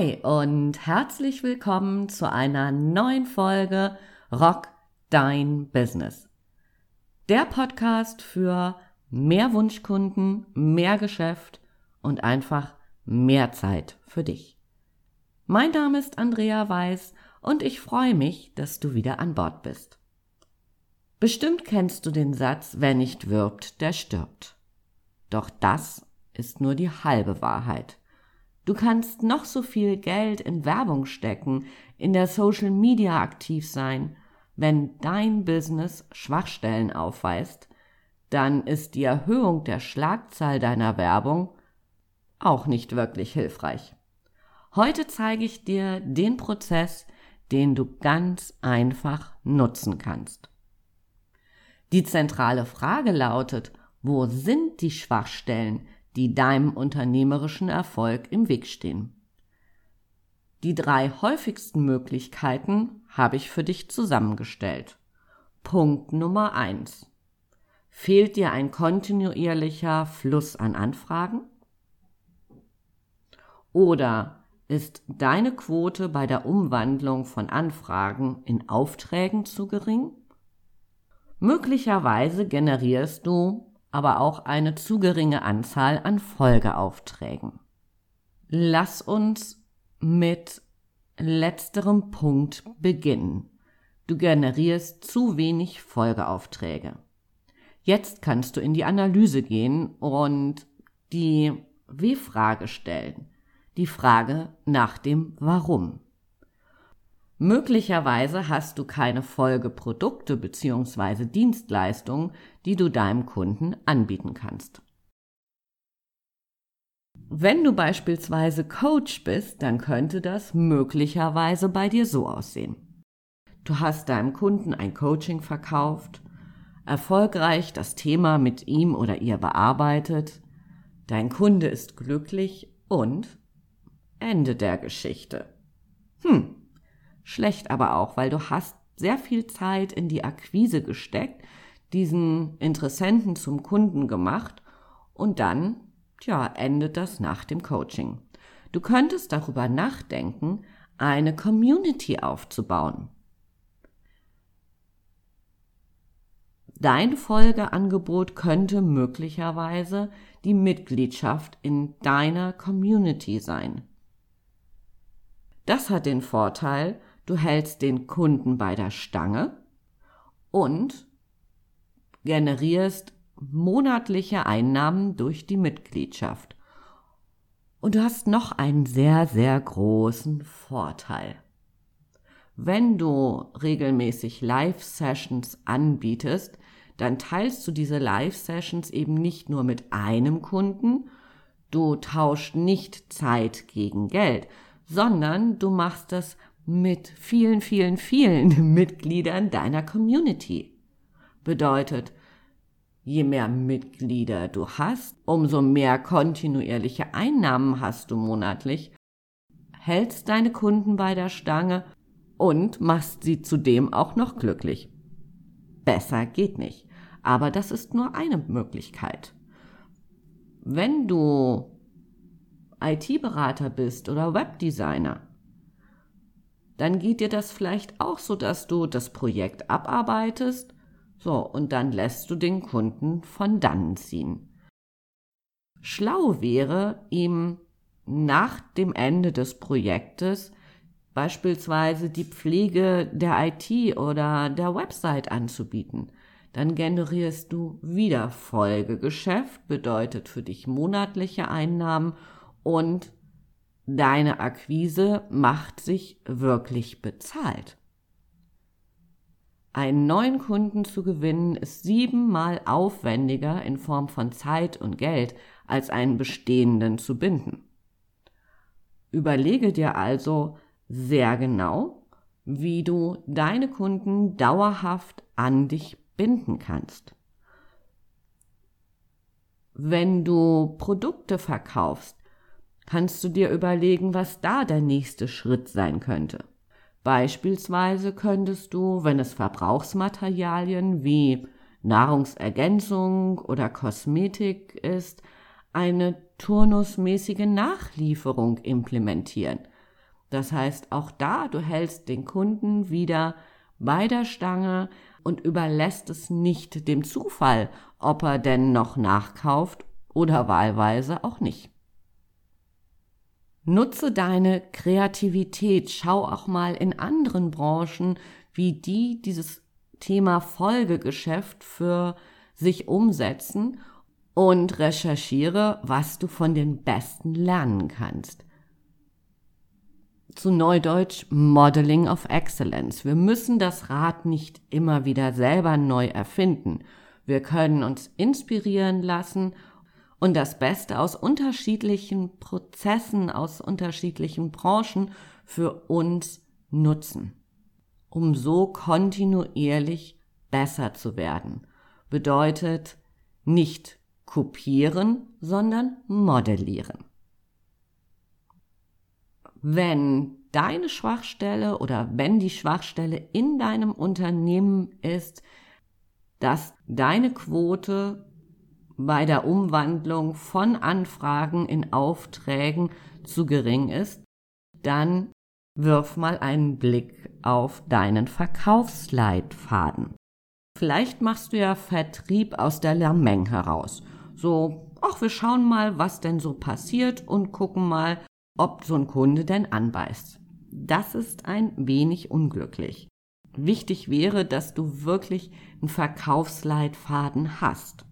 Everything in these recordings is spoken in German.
Hi und herzlich willkommen zu einer neuen Folge Rock Dein Business. Der Podcast für mehr Wunschkunden, mehr Geschäft und einfach mehr Zeit für dich. Mein Name ist Andrea Weiß und ich freue mich, dass du wieder an Bord bist. Bestimmt kennst du den Satz, wer nicht wirbt, der stirbt. Doch das ist nur die halbe Wahrheit. Du kannst noch so viel Geld in Werbung stecken, in der Social Media aktiv sein. Wenn dein Business Schwachstellen aufweist, dann ist die Erhöhung der Schlagzahl deiner Werbung auch nicht wirklich hilfreich. Heute zeige ich dir den Prozess, den du ganz einfach nutzen kannst. Die zentrale Frage lautet, wo sind die Schwachstellen, die deinem unternehmerischen Erfolg im Weg stehen. Die drei häufigsten Möglichkeiten habe ich für dich zusammengestellt. Punkt Nummer eins: Fehlt dir ein kontinuierlicher Fluss an Anfragen? Oder ist deine Quote bei der Umwandlung von Anfragen in Aufträgen zu gering? Möglicherweise generierst du aber auch eine zu geringe Anzahl an Folgeaufträgen. Lass uns mit letzterem Punkt beginnen. Du generierst zu wenig Folgeaufträge. Jetzt kannst du in die Analyse gehen und die W-Frage stellen. Die Frage nach dem Warum. Möglicherweise hast du keine Folgeprodukte bzw. Dienstleistungen, die du deinem Kunden anbieten kannst. Wenn du beispielsweise Coach bist, dann könnte das möglicherweise bei dir so aussehen. Du hast deinem Kunden ein Coaching verkauft, erfolgreich das Thema mit ihm oder ihr bearbeitet, dein Kunde ist glücklich und Ende der Geschichte. Hm, schlecht aber auch, weil du hast sehr viel Zeit in die Akquise gesteckt, diesen Interessenten zum Kunden gemacht und dann, tja, endet das nach dem Coaching. Du könntest darüber nachdenken, eine Community aufzubauen. Dein Folgeangebot könnte möglicherweise die Mitgliedschaft in deiner Community sein. Das hat den Vorteil, du hältst den Kunden bei der Stange und generierst monatliche Einnahmen durch die Mitgliedschaft. Und du hast noch einen sehr, sehr großen Vorteil. Wenn du regelmäßig Live-Sessions anbietest, dann teilst du diese Live-Sessions eben nicht nur mit einem Kunden, du tauschst nicht Zeit gegen Geld, sondern du machst das mit vielen, vielen, vielen Mitgliedern deiner Community. Bedeutet, je mehr Mitglieder du hast, umso mehr kontinuierliche Einnahmen hast du monatlich, hältst deine Kunden bei der Stange und machst sie zudem auch noch glücklich. Besser geht nicht. Aber das ist nur eine Möglichkeit. Wenn du IT-Berater bist oder Webdesigner, dann geht dir das vielleicht auch so, dass du das Projekt abarbeitest, so, und dann lässt du den Kunden von dann ziehen. Schlau wäre, ihm nach dem Ende des Projektes beispielsweise die Pflege der IT oder der Website anzubieten. Dann generierst du wieder Folgegeschäft, bedeutet für dich monatliche Einnahmen und deine Akquise macht sich wirklich bezahlt. Einen neuen Kunden zu gewinnen ist siebenmal aufwendiger in Form von Zeit und Geld, als einen bestehenden zu binden. Überlege dir also sehr genau, wie du deine Kunden dauerhaft an dich binden kannst. Wenn du Produkte verkaufst, kannst du dir überlegen, was da der nächste Schritt sein könnte. Beispielsweise könntest du, wenn es Verbrauchsmaterialien wie Nahrungsergänzung oder Kosmetik ist, eine turnusmäßige Nachlieferung implementieren. Das heißt, auch da, du hältst den Kunden wieder bei der Stange und überlässt es nicht dem Zufall, ob er denn noch nachkauft oder wahlweise auch nicht. Nutze deine Kreativität, schau auch mal in anderen Branchen, wie die dieses Thema Folgegeschäft für sich umsetzen und recherchiere, was du von den Besten lernen kannst. Zu Neudeutsch Modeling of Excellence. Wir müssen das Rad nicht immer wieder selber neu erfinden. Wir können uns inspirieren lassen und das Beste aus unterschiedlichen Prozessen, aus unterschiedlichen Branchen für uns nutzen, um so kontinuierlich besser zu werden. Bedeutet nicht kopieren, sondern modellieren. Wenn deine Schwachstelle oder wenn die Schwachstelle in deinem Unternehmen ist, dass deine Quote bei der Umwandlung von Anfragen in Aufträgen zu gering ist, dann wirf mal einen Blick auf deinen Verkaufsleitfaden. Vielleicht machst du ja Vertrieb aus der Lameng heraus. So, ach, wir schauen mal, was denn so passiert und gucken mal, ob so ein Kunde denn anbeißt. Das ist ein wenig unglücklich. Wichtig wäre, dass du wirklich einen Verkaufsleitfaden hast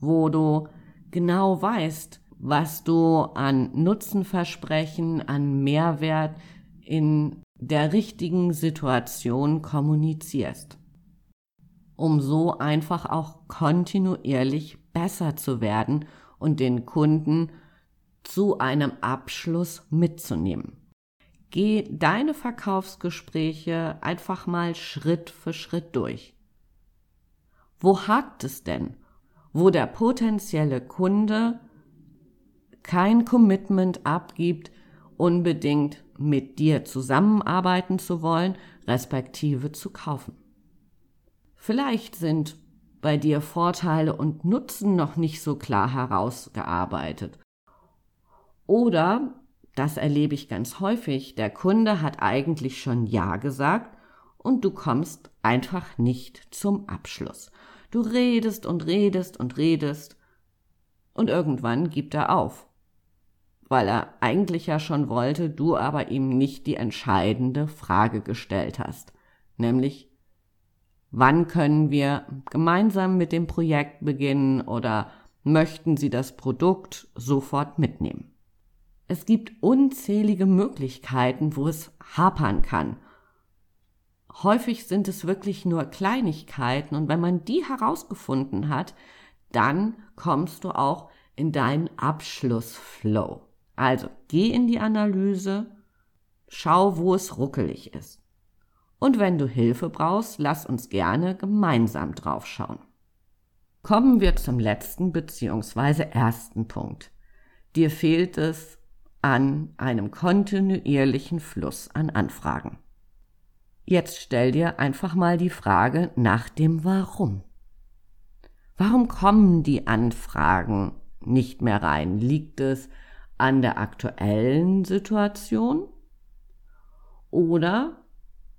wo du genau weißt, was du an Nutzenversprechen, an Mehrwert in der richtigen Situation kommunizierst, um so einfach auch kontinuierlich besser zu werden und den Kunden zu einem Abschluss mitzunehmen. Geh deine Verkaufsgespräche einfach mal Schritt für Schritt durch. Wo hakt es denn? Wo der potenzielle Kunde kein Commitment abgibt, unbedingt mit dir zusammenarbeiten zu wollen, respektive zu kaufen. Vielleicht sind bei dir Vorteile und Nutzen noch nicht so klar herausgearbeitet. Oder, das erlebe ich ganz häufig, der Kunde hat eigentlich schon Ja gesagt und du kommst einfach nicht zum Abschluss. Du redest und redest und redest. Und irgendwann gibt er auf, weil er eigentlich ja schon wollte, du aber ihm nicht die entscheidende Frage gestellt hast, nämlich wann können wir gemeinsam mit dem Projekt beginnen oder möchten Sie das Produkt sofort mitnehmen. Es gibt unzählige Möglichkeiten, wo es hapern kann Häufig sind es wirklich nur Kleinigkeiten und wenn man die herausgefunden hat, dann kommst du auch in deinen Abschlussflow. Also geh in die Analyse, schau, wo es ruckelig ist. Und wenn du Hilfe brauchst, lass uns gerne gemeinsam drauf schauen. Kommen wir zum letzten bzw. ersten Punkt. Dir fehlt es an einem kontinuierlichen Fluss an Anfragen. Jetzt stell dir einfach mal die Frage nach dem Warum. Warum kommen die Anfragen nicht mehr rein? Liegt es an der aktuellen Situation? Oder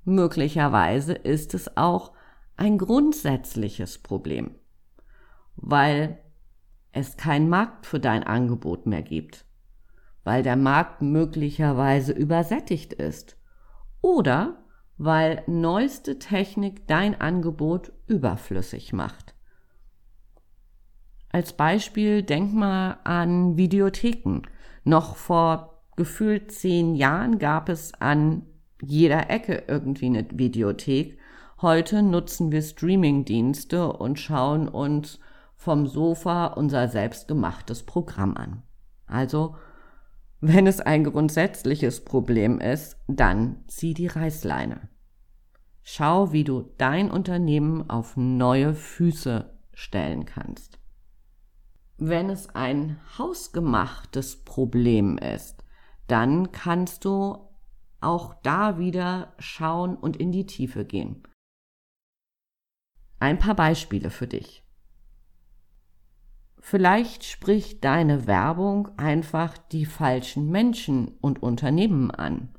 möglicherweise ist es auch ein grundsätzliches Problem, weil es keinen Markt für dein Angebot mehr gibt, weil der Markt möglicherweise übersättigt ist oder weil neueste Technik dein Angebot überflüssig macht. Als Beispiel denk mal an Videotheken. Noch vor gefühlt zehn Jahren gab es an jeder Ecke irgendwie eine Videothek. Heute nutzen wir Streamingdienste und schauen uns vom Sofa unser selbstgemachtes Programm an. Also wenn es ein grundsätzliches Problem ist, dann zieh die Reißleine. Schau, wie du dein Unternehmen auf neue Füße stellen kannst. Wenn es ein hausgemachtes Problem ist, dann kannst du auch da wieder schauen und in die Tiefe gehen. Ein paar Beispiele für dich. Vielleicht spricht deine Werbung einfach die falschen Menschen und Unternehmen an.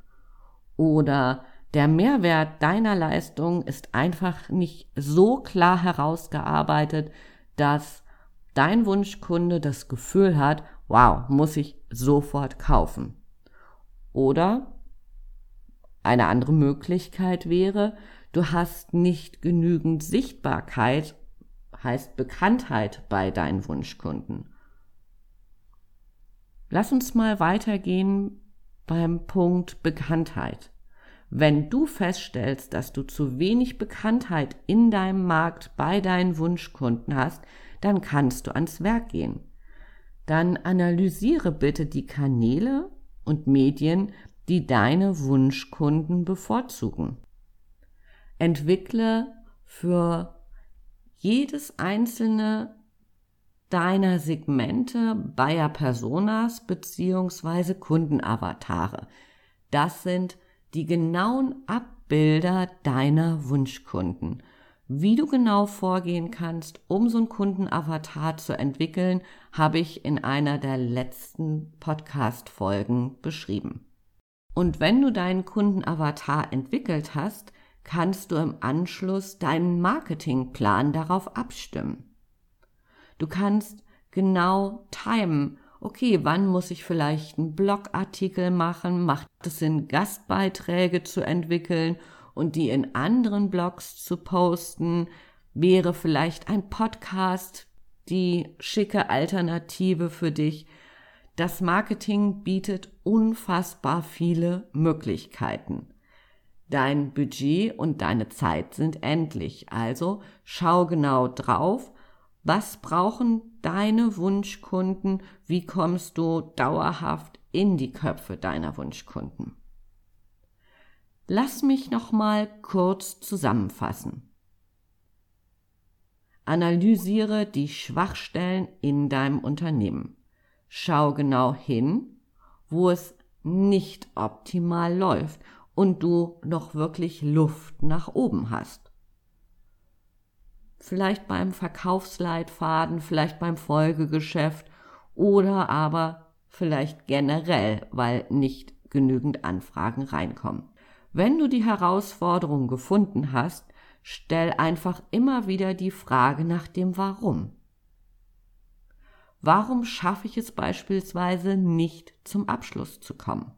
oder der Mehrwert deiner Leistung ist einfach nicht so klar herausgearbeitet, dass dein Wunschkunde das Gefühl hat, wow, muss ich sofort kaufen. Oder eine andere Möglichkeit wäre, du hast nicht genügend Sichtbarkeit, heißt Bekanntheit bei deinen Wunschkunden. Lass uns mal weitergehen beim Punkt Bekanntheit. Wenn du feststellst, dass du zu wenig Bekanntheit in deinem Markt bei deinen Wunschkunden hast, dann kannst du ans Werk gehen. Dann analysiere bitte die Kanäle und Medien, die deine Wunschkunden bevorzugen. Entwickle für jedes einzelne deiner Segmente Buyer Personas beziehungsweise Kundenavatare. Das sind die genauen Abbilder deiner Wunschkunden. Wie du genau vorgehen kannst, um so einen Kundenavatar zu entwickeln, habe ich in einer der letzten Podcast-Folgen beschrieben. Und wenn du deinen Kundenavatar entwickelt hast, kannst du im Anschluss deinen Marketingplan darauf abstimmen. Du kannst genau timen, okay, wann muss ich vielleicht einen Blogartikel machen? Macht es Sinn, Gastbeiträge zu entwickeln und die in anderen Blogs zu posten? Wäre vielleicht ein Podcast die schicke Alternative für dich? Das Marketing bietet unfassbar viele Möglichkeiten. Dein Budget und deine Zeit sind endlich, also schau genau drauf, was brauchen deine Wunschkunden? Wie kommst du dauerhaft in die Köpfe deiner Wunschkunden? Lass mich noch mal kurz zusammenfassen. Analysiere die Schwachstellen in deinem Unternehmen. Schau genau hin, wo es nicht optimal läuft und du noch wirklich Luft nach oben hast vielleicht beim Verkaufsleitfaden, vielleicht beim Folgegeschäft oder aber vielleicht generell, weil nicht genügend Anfragen reinkommen. Wenn du die Herausforderung gefunden hast, stell einfach immer wieder die Frage nach dem Warum. Warum schaffe ich es beispielsweise nicht zum Abschluss zu kommen?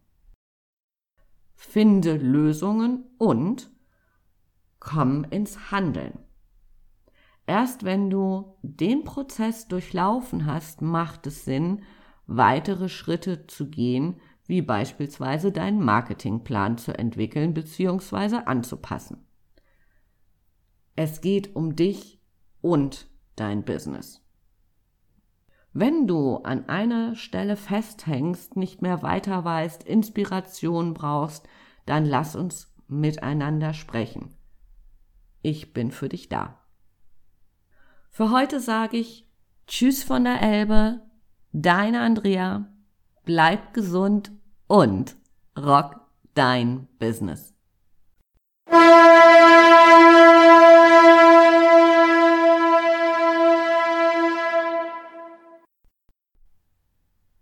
Finde Lösungen und komm ins Handeln. Erst wenn du den Prozess durchlaufen hast, macht es Sinn, weitere Schritte zu gehen, wie beispielsweise deinen Marketingplan zu entwickeln bzw. anzupassen. Es geht um dich und dein Business. Wenn du an einer Stelle festhängst, nicht mehr weiter weißt, Inspiration brauchst, dann lass uns miteinander sprechen. Ich bin für dich da. Für heute sage ich Tschüss von der Elbe, deine Andrea, bleib gesund und rock dein Business.